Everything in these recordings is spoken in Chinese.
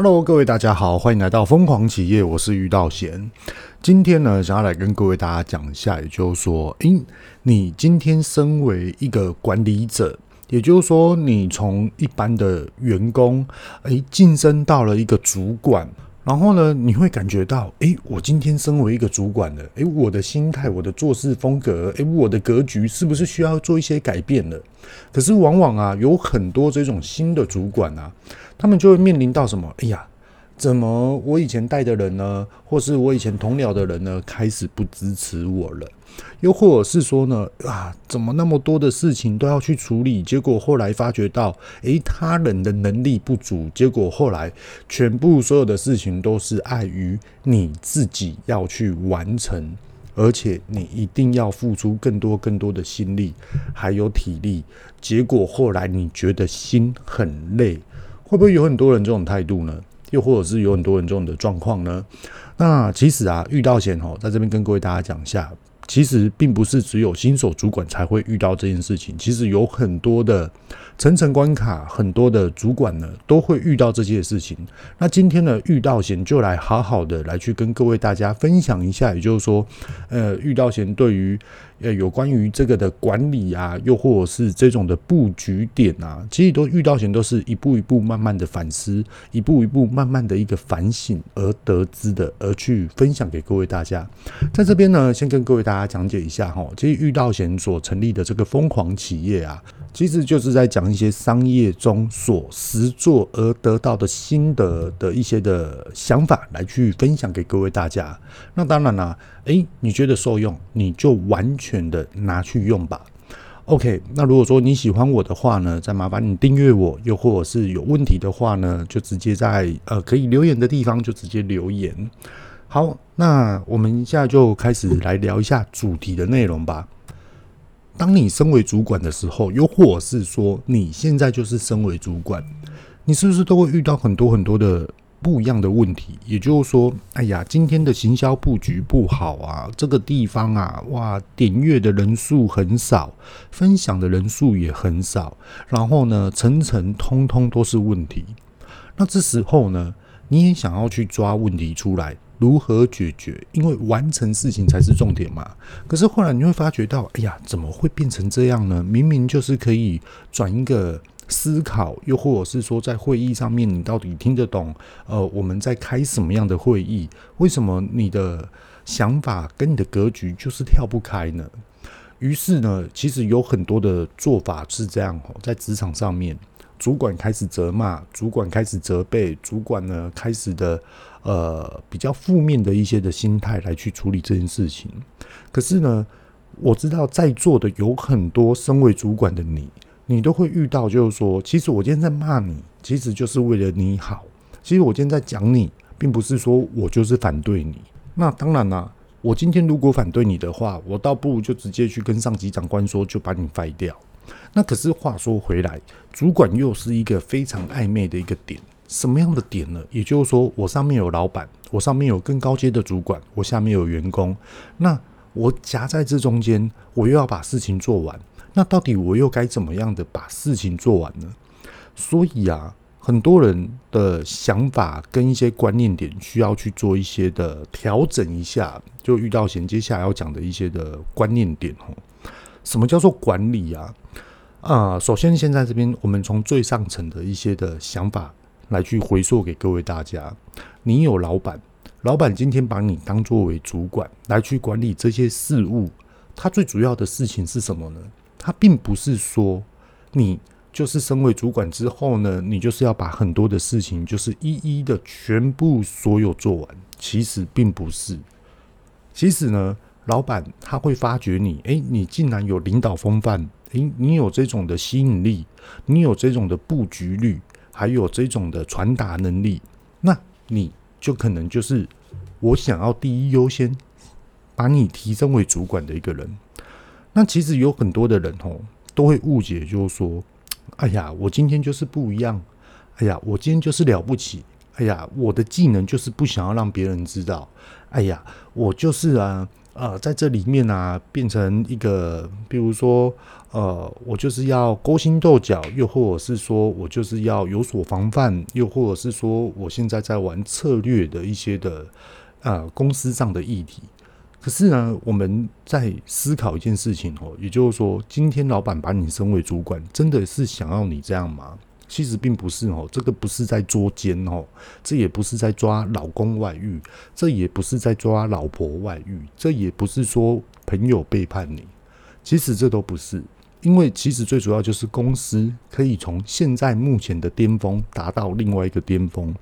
Hello，各位大家好，欢迎来到疯狂企业，我是于道贤。今天呢，想要来跟各位大家讲一下，也就是说，诶，你今天身为一个管理者，也就是说，你从一般的员工，诶，晋升到了一个主管。然后呢，你会感觉到，诶，我今天身为一个主管了，诶，我的心态、我的做事风格，诶，我的格局是不是需要做一些改变了？可是往往啊，有很多这种新的主管啊，他们就会面临到什么？哎呀。怎么我以前带的人呢，或是我以前同僚的人呢，开始不支持我了？又或者是说呢，啊，怎么那么多的事情都要去处理？结果后来发觉到，诶，他人的能力不足，结果后来全部所有的事情都是碍于你自己要去完成，而且你一定要付出更多更多的心力还有体力，结果后来你觉得心很累，会不会有很多人这种态度呢？又或者是有很多人这种的状况呢？那其实啊，遇到险哦，在这边跟各位大家讲一下，其实并不是只有新手主管才会遇到这件事情，其实有很多的层层关卡，很多的主管呢都会遇到这些事情。那今天呢，遇到贤就来好好的来去跟各位大家分享一下，也就是说，呃，遇到贤对于。呃，有关于这个的管理啊，又或者是这种的布局点啊，其实都遇到贤都是一步一步慢慢的反思，一步一步慢慢的一个反省而得知的，而去分享给各位大家。在这边呢，先跟各位大家讲解一下哈，其实遇到贤所成立的这个疯狂企业啊。其实就是在讲一些商业中所实作而得到的心得的一些的想法，来去分享给各位大家。那当然啦，诶，你觉得受用，你就完全的拿去用吧。OK，那如果说你喜欢我的话呢，再麻烦你订阅我，又或者是有问题的话呢，就直接在呃可以留言的地方就直接留言。好，那我们现在就开始来聊一下主题的内容吧。当你身为主管的时候，又或者是说你现在就是身为主管，你是不是都会遇到很多很多的不一样的问题？也就是说，哎呀，今天的行销布局不好啊，这个地方啊，哇，点阅的人数很少，分享的人数也很少，然后呢，层层通通都是问题。那这时候呢，你也想要去抓问题出来。如何解决？因为完成事情才是重点嘛。可是后来你会发觉到，哎呀，怎么会变成这样呢？明明就是可以转一个思考，又或者是说，在会议上面，你到底听得懂？呃，我们在开什么样的会议？为什么你的想法跟你的格局就是跳不开呢？于是呢，其实有很多的做法是这样哦，在职场上面。主管开始责骂，主管开始责备，主管呢开始的呃比较负面的一些的心态来去处理这件事情。可是呢，我知道在座的有很多身为主管的你，你都会遇到，就是说，其实我今天在骂你，其实就是为了你好。其实我今天在讲你，并不是说我就是反对你。那当然啦，我今天如果反对你的话，我倒不如就直接去跟上级长官说，就把你废掉。那可是话说回来，主管又是一个非常暧昧的一个点，什么样的点呢？也就是说，我上面有老板，我上面有更高阶的主管，我下面有员工，那我夹在这中间，我又要把事情做完，那到底我又该怎么样的把事情做完呢？所以啊，很多人的想法跟一些观念点需要去做一些的调整一下，就遇到衔接下来要讲的一些的观念点哦。什么叫做管理啊？啊、首先现在这边我们从最上层的一些的想法来去回溯给各位大家。你有老板，老板今天把你当作为主管来去管理这些事务，他最主要的事情是什么呢？他并不是说你就是身为主管之后呢，你就是要把很多的事情就是一一的全部所有做完。其实并不是，其实呢。老板他会发觉你，诶，你竟然有领导风范，诶，你有这种的吸引力，你有这种的布局率，还有这种的传达能力，那你就可能就是我想要第一优先把你提升为主管的一个人。那其实有很多的人哦，都会误解，就是说，哎呀，我今天就是不一样，哎呀，我今天就是了不起，哎呀，我的技能就是不想要让别人知道，哎呀，我就是啊。呃，在这里面啊，变成一个，比如说，呃，我就是要勾心斗角，又或者是说我就是要有所防范，又或者是说我现在在玩策略的一些的，呃，公司上的议题。可是呢，我们在思考一件事情哦，也就是说，今天老板把你升为主管，真的是想要你这样吗？其实并不是哦，这个不是在捉奸哦，这也不是在抓老公外遇，这也不是在抓老婆外遇，这也不是说朋友背叛你。其实这都不是，因为其实最主要就是公司可以从现在目前的巅峰达到另外一个巅峰，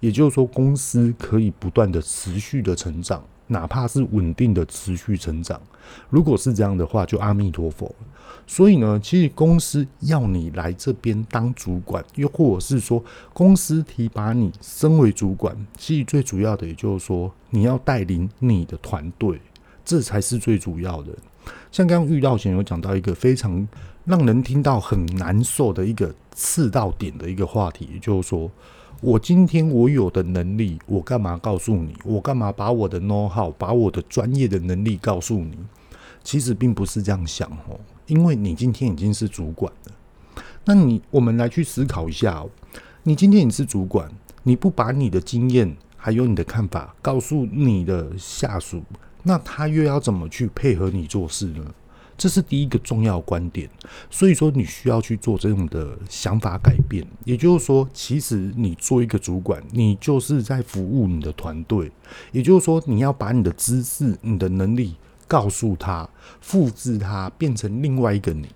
也就是说，公司可以不断的持续的成长。哪怕是稳定的持续成长，如果是这样的话，就阿弥陀佛。所以呢，其实公司要你来这边当主管，又或者是说公司提拔你升为主管，其实最主要的也就是说，你要带领你的团队，这才是最主要的。像刚刚遇到前有讲到一个非常让人听到很难受的一个刺到点的一个话题，也就是说。我今天我有的能力，我干嘛告诉你？我干嘛把我的 know how，把我的专业的能力告诉你？其实并不是这样想哦，因为你今天已经是主管了。那你我们来去思考一下哦，你今天你是主管，你不把你的经验还有你的看法告诉你的下属，那他又要怎么去配合你做事呢？这是第一个重要观点，所以说你需要去做这种的想法改变。也就是说，其实你做一个主管，你就是在服务你的团队。也就是说，你要把你的知识、你的能力告诉他，复制他，变成另外一个你。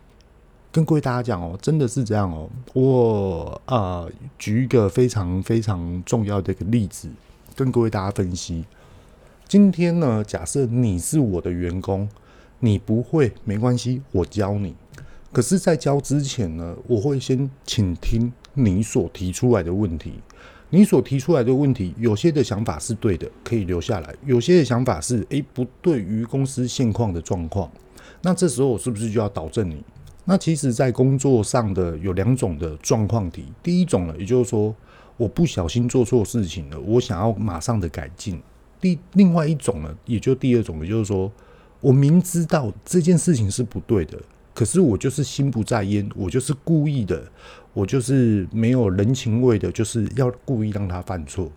跟各位大家讲哦，真的是这样哦。我啊、举一个非常非常重要的一个例子，跟各位大家分析。今天呢，假设你是我的员工。你不会没关系，我教你。可是，在教之前呢，我会先请听你所提出来的问题。你所提出来的问题，有些的想法是对的，可以留下来；有些的想法是，诶，不对于公司现况的状况。那这时候，我是不是就要导正你？那其实，在工作上的有两种的状况题。第一种呢，也就是说，我不小心做错事情了，我想要马上的改进。第另外一种呢，也就第二种，也就是说。我明知道这件事情是不对的，可是我就是心不在焉，我就是故意的，我就是没有人情味的，就是要故意让他犯错。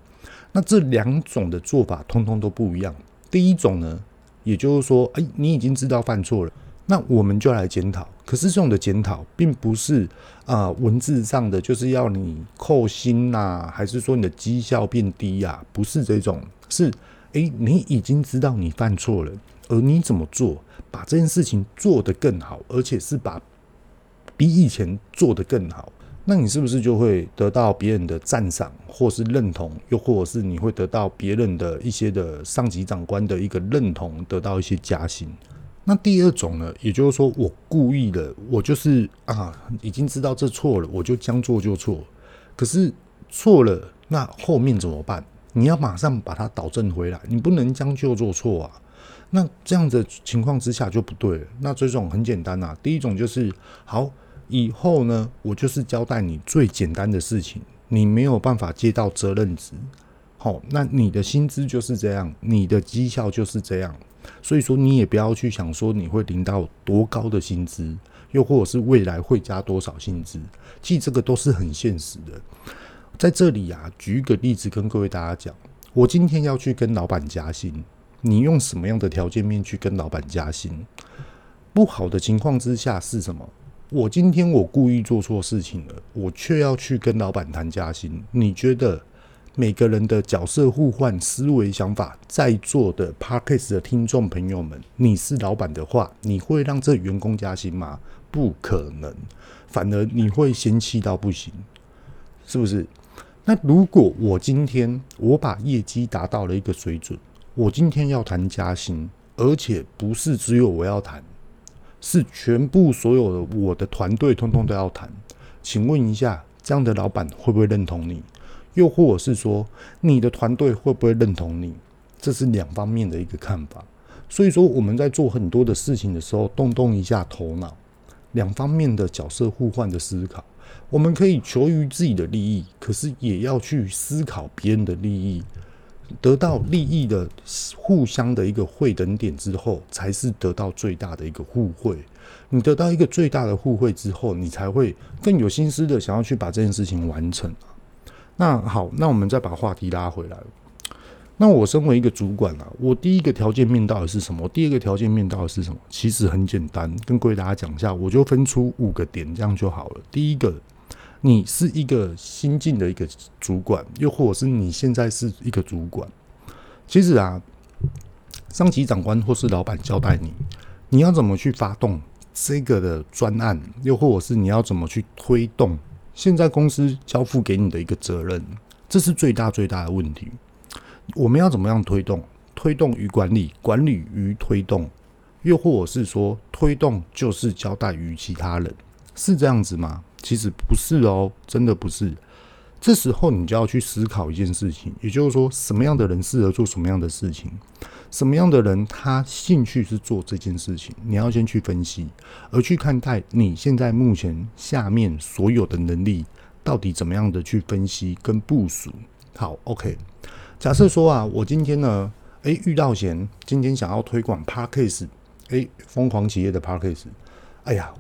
那这两种的做法通通都不一样。第一种呢，也就是说，哎，你已经知道犯错了，那我们就来检讨。可是这种的检讨，并不是啊、文字上的，就是要你扣薪呐、还是说你的绩效变低呀、不是这种，是哎，你已经知道你犯错了。而你怎么做，把这件事情做得更好，而且是把比以前做得更好，那你是不是就会得到别人的赞赏，或是认同，又或者是你会得到别人的一些的上级长官的一个认同，得到一些加薪？那第二种呢，也就是说，我故意的，我就是啊，已经知道这错了，我就将错就错。可是错了，那后面怎么办？你要马上把它导正回来，你不能将就做错啊。那这样的情况之下就不对了。那这种很简单呐、啊，第一种就是好，以后呢，我就是交代你最简单的事情，你没有办法接到责任值，好，那你的薪资就是这样，你的绩效就是这样，所以说你也不要去想说你会领到多高的薪资，又或者是未来会加多少薪资，其实这个都是很现实的。在这里啊，举一个例子跟各位大家讲，我今天要去跟老板加薪。你用什么样的条件面去跟老板加薪？不好的情况之下是什么？我今天我故意做错事情了，我却要去跟老板谈加薪。你觉得每个人的角色互换、思维想法，在座的 Podcast 的听众朋友们，你是老板的话，你会让这员工加薪吗？不可能，反而你会嫌弃到不行，是不是？那如果我今天我把业绩达到了一个水准，我今天要谈加薪，而且不是只有我要谈，是全部所有的我的团队通通都要谈。请问一下，这样的老板会不会认同你？又或者是说，你的团队会不会认同你？这是两方面的一个看法。所以说，我们在做很多的事情的时候，动动一下头脑，两方面的角色互换的思考，我们可以求于自己的利益，可是也要去思考别人的利益。得到利益的互相的一个会等点之后，才是得到最大的一个互惠。你得到一个最大的互惠之后，你才会更有心思的想要去把这件事情完成。那好，那我们再把话题拉回来。那我身为一个主管啊，我第一个条件面到底是什么？第二个条件面到底是什么？其实很简单，跟各位大家讲一下，我就分出五个点，这样就好了。第一个，你是一个新进的一个主管，又或者是你现在是一个主管，其实啊，上级长官或是老板交代你，你要怎么去发动这个的专案，又或者是你要怎么去推动现在公司交付给你的一个责任，这是最大最大的问题。我们要怎么样推动？推动与管理，管理与推动，又或者是说推动就是交代于其他人，是这样子吗？其实不是哦，真的不是。这时候你就要去思考一件事情，也就是说，什么样的人适合做什么样的事情，什么样的人他兴趣是做这件事情，你要先去分析，而去看待你现在目前下面所有的能力到底怎么样的去分析跟部署。好，OK。假设说啊，我今天呢，诶，遇到贤今天想要推广 Podcast，诶，疯狂企业的 Podcast，哎呀。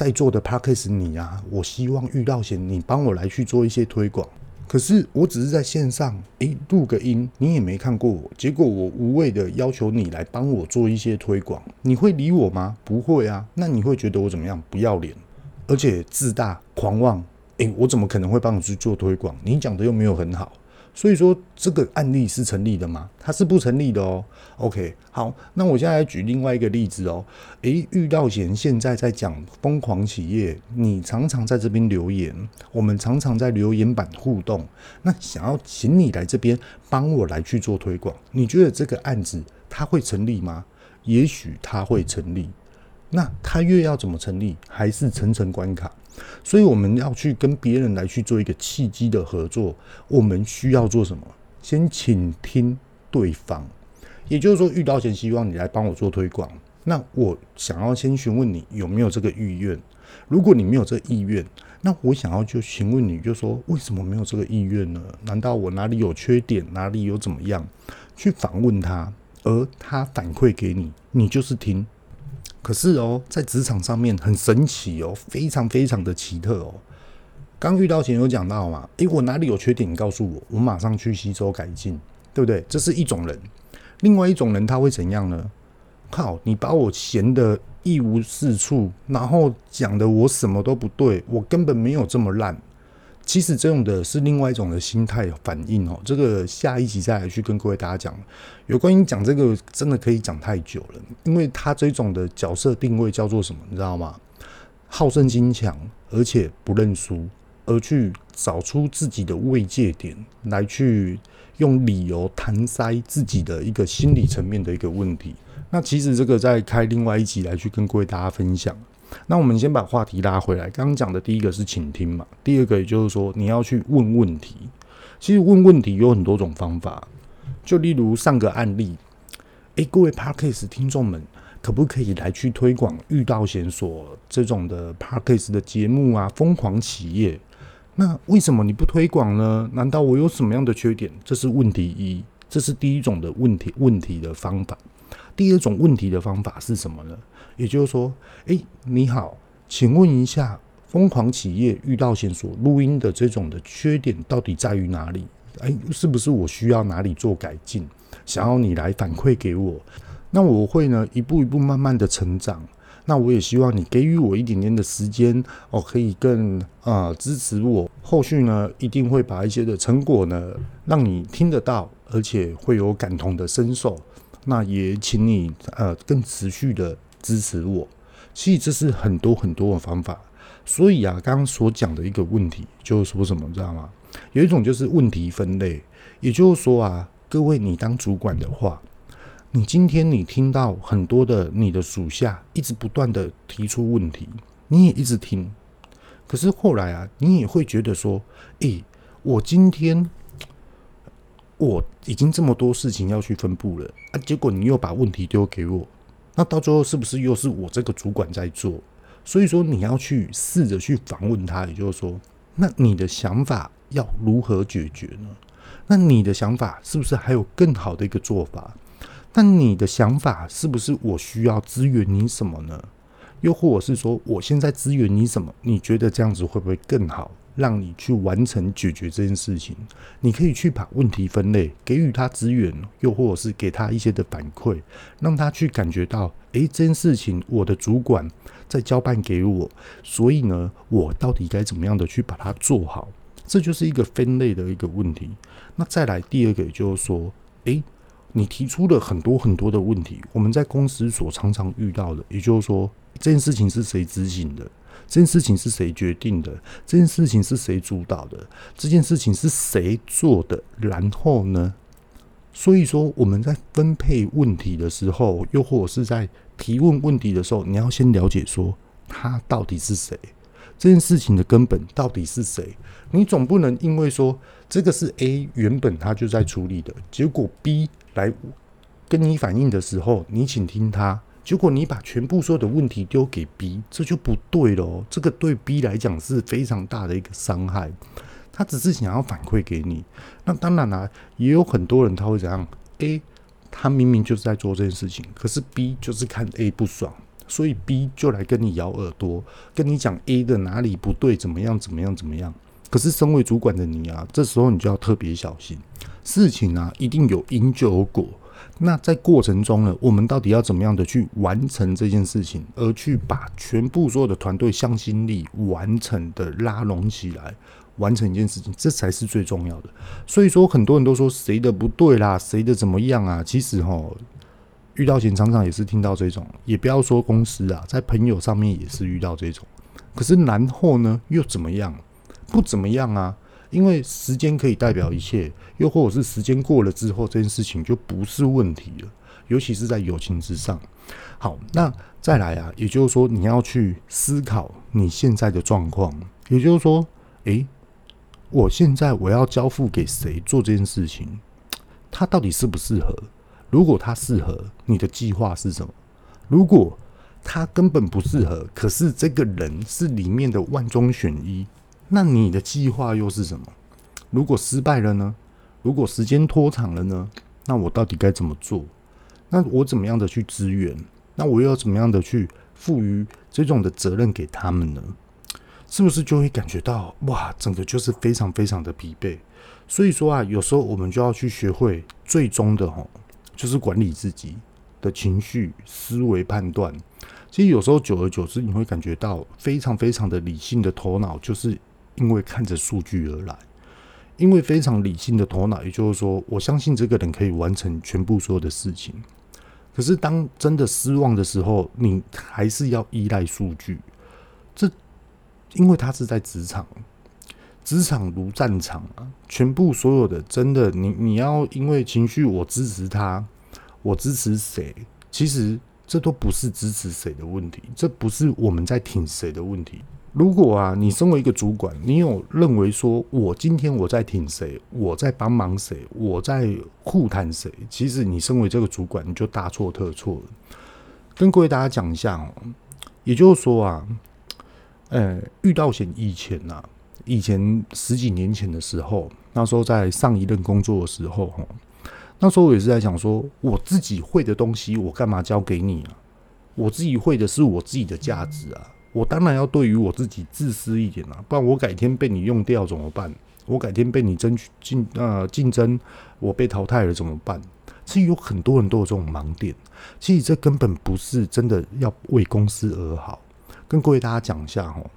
在座的 Podcast 你啊，我希望遇到贤你帮我来去做一些推广。可是我只是在线上，诶，录个音，你也没看过我，结果我无谓的要求你来帮我做一些推广，你会理我吗？不会啊。那你会觉得我怎么样？不要脸，而且自大狂妄。诶，我怎么可能会帮你去做推广？你讲的又没有很好。所以说这个案例是成立的吗？它是不成立的哦。OK，好，那我现在来举另外一个例子哦。诶，遇到贤现在在讲疯狂企业，你常常在这边留言，我们常常在留言板互动。那想要请你来这边帮我来去做推广，你觉得这个案子它会成立吗？也许它会成立。那它越要怎么成立，还是层层关卡。所以我们要去跟别人来去做一个契机的合作，我们需要做什么？先倾听对方，也就是说，遇到前希望你来帮我做推广，那我想要先询问你有没有这个意愿。如果你没有这个意愿，那我想要就询问你，就说为什么没有这个意愿呢？难道我哪里有缺点，哪里有怎么样？去访问他，而他反馈给你，你就是听。可是哦，在职场上面很神奇哦，非常非常的奇特哦。刚遇到前有讲到嘛，诶，我哪里有缺点，你告诉我，我马上去吸收改进，对不对？这是一种人。另外一种人他会怎样呢？靠，你把我嫌得一无是处，然后讲的我什么都不对，我根本没有这么烂。其实这种的是另外一种的心态反应哦，这个下一集再来去跟各位大家讲。有关于讲这个，真的可以讲太久了，因为他这种的角色定位叫做什么，你知道吗？好胜心强，而且不认输，而去找出自己的慰藉点，来去用理由搪塞自己的一个心理层面的一个问题。那其实这个再开另外一集来去跟各位大家分享。那我们先把话题拉回来，刚刚讲的第一个是倾听嘛，第二个也就是说你要去问问题。其实问问题有很多种方法，就例如上个案例，诶，各位 Podcast 听众们，可不可以来去推广遇到线索这种的 Podcast 的节目啊？疯狂企业，那为什么你不推广呢？难道我有什么样的缺点？这是问题一，这是第一种的问题问题的方法。第二种问题的方法是什么呢？也就是说，诶，你好，请问一下，疯狂企业遇到线索录音的这种的缺点到底在于哪里？诶，是不是我需要哪里做改进？想要你来反馈给我，那我会呢一步一步慢慢的成长。那我也希望你给予我一点点的时间，哦，可以更啊、支持我。后续呢一定会把一些的成果呢让你听得到，而且会有感同的身受。那也请你呃更持续的。支持我，其实这是很多很多的方法。所以啊，刚刚所讲的一个问题就是说什么，知道吗？有一种就是问题分类，也就是说啊，各位你当主管的话，你今天你听到很多的你的属下一直不断的提出问题，你也一直听，可是后来啊，你也会觉得说，诶，我今天我已经这么多事情要去分布了啊，结果你又把问题丢给我。那到最后是不是又是我这个主管在做？所以说你要去试着去访问他，也就是说，那你的想法要如何解决呢？那你的想法是不是还有更好的一个做法？那你的想法是不是我需要支援你什么呢？又或者是说，我现在支援你什么？你觉得这样子会不会更好？让你去完成解决这件事情？你可以去把问题分类，给予他资源，又或者是给他一些的反馈，让他去感觉到，诶，这件事情我的主管在交办给我，所以呢，我到底该怎么样的去把它做好？这就是一个分类的一个问题。那再来第二个，就是说，诶，你提出了很多很多的问题，我们在公司所常常遇到的，也就是说，这件事情是谁执行的？这件事情是谁决定的？这件事情是谁主导的？这件事情是谁做的？然后呢？所以说，我们在分配问题的时候，又或者是在提问问题的时候，你要先了解说他到底是谁，这件事情的根本到底是谁？你总不能因为说这个是 A 原本他就在处理的，结果 B 来跟你反映的时候，你请听他。结果你把全部所有的问题丢给 B，这就不对了。这个对 B 来讲是非常大的一个伤害。他只是想要反馈给你。那当然啦、也有很多人他会怎样？A 他明明就是在做这件事情，可是 B 就是看 A 不爽，所以 B 就来跟你咬耳朵，跟你讲 A 的哪里不对，怎么样怎么样怎么样。可是身为主管的你啊，这时候你就要特别小心。事情啊，一定有因就有果。那在过程中呢，我们到底要怎么样的去完成这件事情，而去把全部所有的团队向心力完成的拉拢起来，完成一件事情，这才是最重要的。所以说，很多人都说谁的不对啦，谁的怎么样啊？其实哈，遇到前常常也是听到这种，也不要说公司啊，在朋友上面也是遇到这种。可是然后呢，又怎么样？不怎么样啊？因为时间可以代表一切，又或者是时间过了之后，这件事情就不是问题了。尤其是在友情之上。好，那再来啊，也就是说，你要去思考你现在的状况。也就是说，诶，我现在我要交付给谁做这件事情，他到底适不适合？如果他适合，你的计划是什么？如果他根本不适合，可是这个人是里面的万中选一。那你的计划又是什么？如果失败了呢？如果时间拖长了呢？那我到底该怎么做？那我怎么样的去支援？那我又要怎么样的去赋予这种的责任给他们呢？是不是就会感觉到哇，整个就是非常非常的疲惫？所以说啊，有时候我们就要去学会最终的吼，就是管理自己的情绪、思维、判断。其实有时候久而久之，你会感觉到非常非常的理性的头脑就是。因为看着数据而来，因为非常理性的头脑，也就是说，我相信这个人可以完成全部所有的事情。可是当真的失望的时候，你还是要依赖数据。这因为他是在职场，职场如战场啊，全部所有的真的，你你要因为情绪我支持他，我支持谁？其实这都不是支持谁的问题，这不是我们在挺谁的问题。如果啊，你身为一个主管，你有认为说，我今天我在挺谁，我在帮忙谁，我在护探谁？其实你身为这个主管，你就大错特错了。跟各位大家讲一下哦，也就是说啊，呃，遇到险以前呐，以前十几年前的时候，那时候在上一任工作的时候，哈，那时候我也是在想说，我自己会的东西，我干嘛交给你啊？我自己会的是我自己的价值啊。我当然要对于我自己自私一点啦，不然我改天被你用掉怎么办？我改天被你争取竞呃竞争，我被淘汰了怎么办？其实有很多人都有这种盲点，其实这根本不是真的要为公司而好。跟各位大家讲一下哦，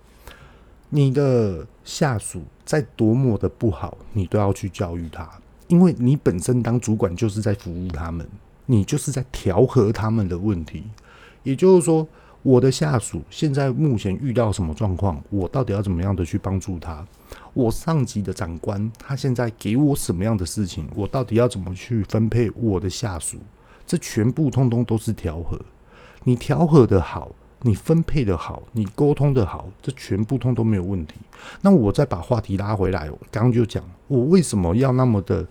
你的下属再多么的不好，你都要去教育他，因为你本身当主管就是在服务他们，你就是在调和他们的问题，也就是说。我的下属现在目前遇到什么状况？我到底要怎么样的去帮助他？我上级的长官他现在给我什么样的事情？我到底要怎么去分配我的下属？这全部通通都是调和。你调和的好，你分配的好，你沟通的好，这全部通通没有问题。那我再把话题拉回来，我刚刚就讲，我为什么要那么的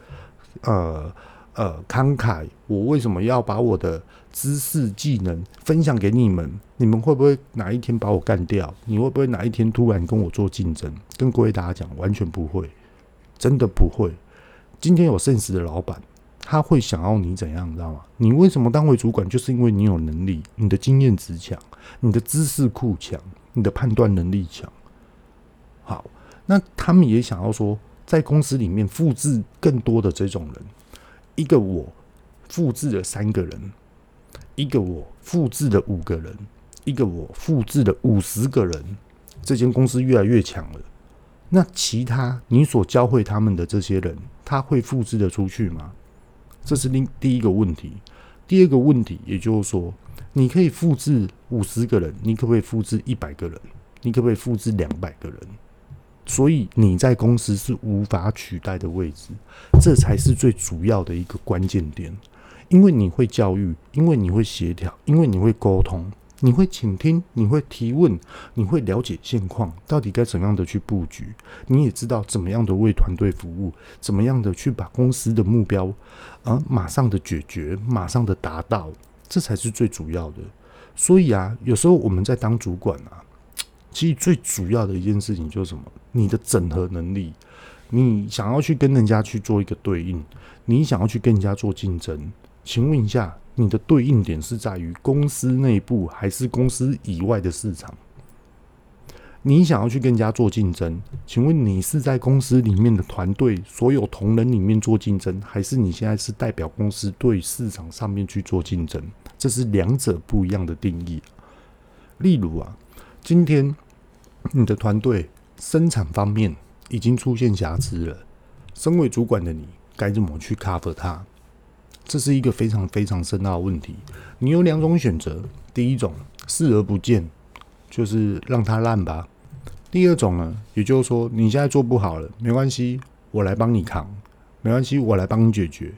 呃呃慷慨？我为什么要把我的知识技能分享给你们，你们会不会哪一天把我干掉？你会不会哪一天突然跟我做竞争？跟各位大家讲，完全不会，真的不会。今天有 sense 的老板，他会想要你怎样，你知道吗？你为什么当回主管？就是因为你有能力，你的经验值强，你的知识库强，你的判断能力强。好，那他们也想要说，在公司里面复制更多的这种人。一个我复制了三个人，一个我复制了五个人，一个我复制了五十个人，这间公司越来越强了。那其他你所教会他们的这些人，他会复制得出去吗？这是另第一个问题。第二个问题，也就是说，你可以复制五十个人，你可不可以复制一百个人？你可不可以复制两百个人？所以你在公司是无法取代的位置，这才是最主要的一个关键点。因为你会教育，因为你会协调，因为你会沟通。你会倾听，你会提问，你会了解现况，到底该怎样的去布局？你也知道怎么样的为团队服务，怎么样的去把公司的目标啊马上的解决，马上的达到，这才是最主要的。所以啊，有时候我们在当主管啊，其实最主要的一件事情就是什么？你的整合能力，你想要去跟人家去做一个对应，你想要去跟人家做竞争，请问一下。你的对应点是在于公司内部还是公司以外的市场？你想要去跟人家做竞争，请问你是在公司里面的团队所有同仁里面做竞争，还是你现在是代表公司对市场上面去做竞争？这是两者不一样的定义。例如啊，今天你的团队生产方面已经出现瑕疵了，身为主管的你该怎么去 cover 它？这是一个非常非常深奥的问题。你有两种选择：第一种视而不见，就是让它烂吧；第二种呢，也就是说你现在做不好了，没关系，我来帮你扛，没关系，我来帮你解决。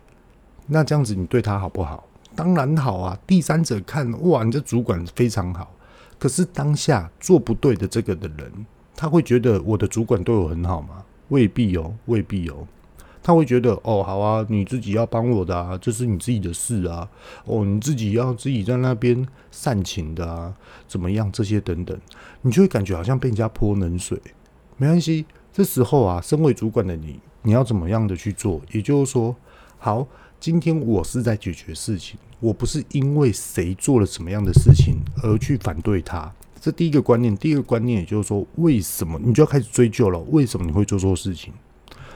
那这样子你对他好不好？当然好啊。第三者看，哇，你这主管非常好。可是当下做不对的这个的人，他会觉得我的主管对我很好吗？未必哦，未必哦。他会觉得哦，好啊，你自己要帮我的啊，这是你自己的事啊。哦，你自己要自己在那边煽情的啊，怎么样？这些等等，你就会感觉好像被人家泼冷水。没关系，这时候啊，身为主管的你，你要怎么样的去做？也就是说，好，今天我是在解决事情，我不是因为谁做了什么样的事情而去反对他。这第一个观念，第二个观念，也就是说，为什么你就要开始追究了？为什么你会做错事情？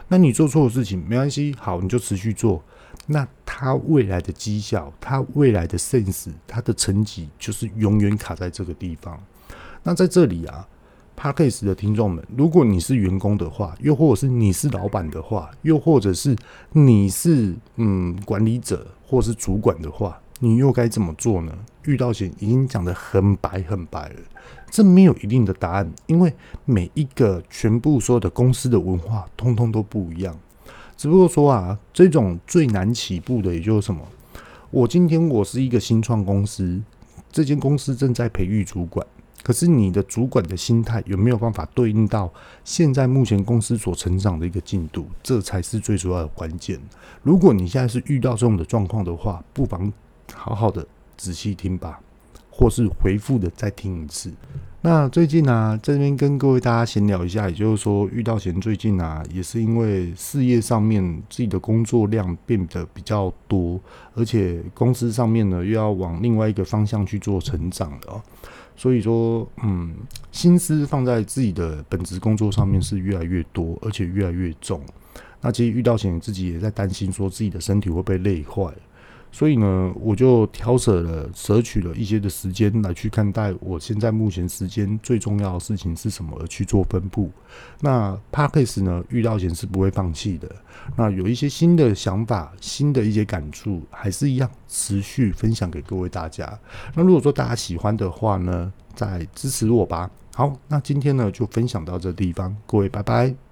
那你做错的事情没关系，好，你就持续做。那他未来的绩效，他未来的 sense，他的成绩就是永远卡在这个地方。那在这里啊，Podcast 的听众们，如果你是员工的话，又或者是你是老板的话，又或者是你是嗯管理者或是主管的话，你又该怎么做呢？遇到险已经讲得很白很白了。这没有一定的答案，因为每一个全部所有的公司的文化通通都不一样。只不过说啊，这种最难起步的，也就是什么？我今天我是一个新创公司，这间公司正在培育主管，可是你的主管的心态有没有办法对应到现在目前公司所成长的一个进度？这才是最主要的关键。如果你现在是遇到这种的状况的话，不妨好好的仔细听吧。或是回复的再听一次。那最近呢、啊，这边跟各位大家闲聊一下，也就是说，遇到贤最近啊，也是因为事业上面自己的工作量变得比较多，而且公司上面呢又要往另外一个方向去做成长了，所以说，嗯，心思放在自己的本职工作上面是越来越多，而且越来越重。那其实遇到贤自己也在担心，说自己的身体会被累坏。所以呢，我就挑舍了、舍取了一些的时间来去看待我现在目前时间最重要的事情是什么，而去做分布。那 Podcast 呢，遇到险是不会放弃的。那有一些新的想法、新的一些感触，还是一样持续分享给各位大家。那如果说大家喜欢的话呢，再支持我吧。好，那今天呢就分享到这地方，各位拜拜。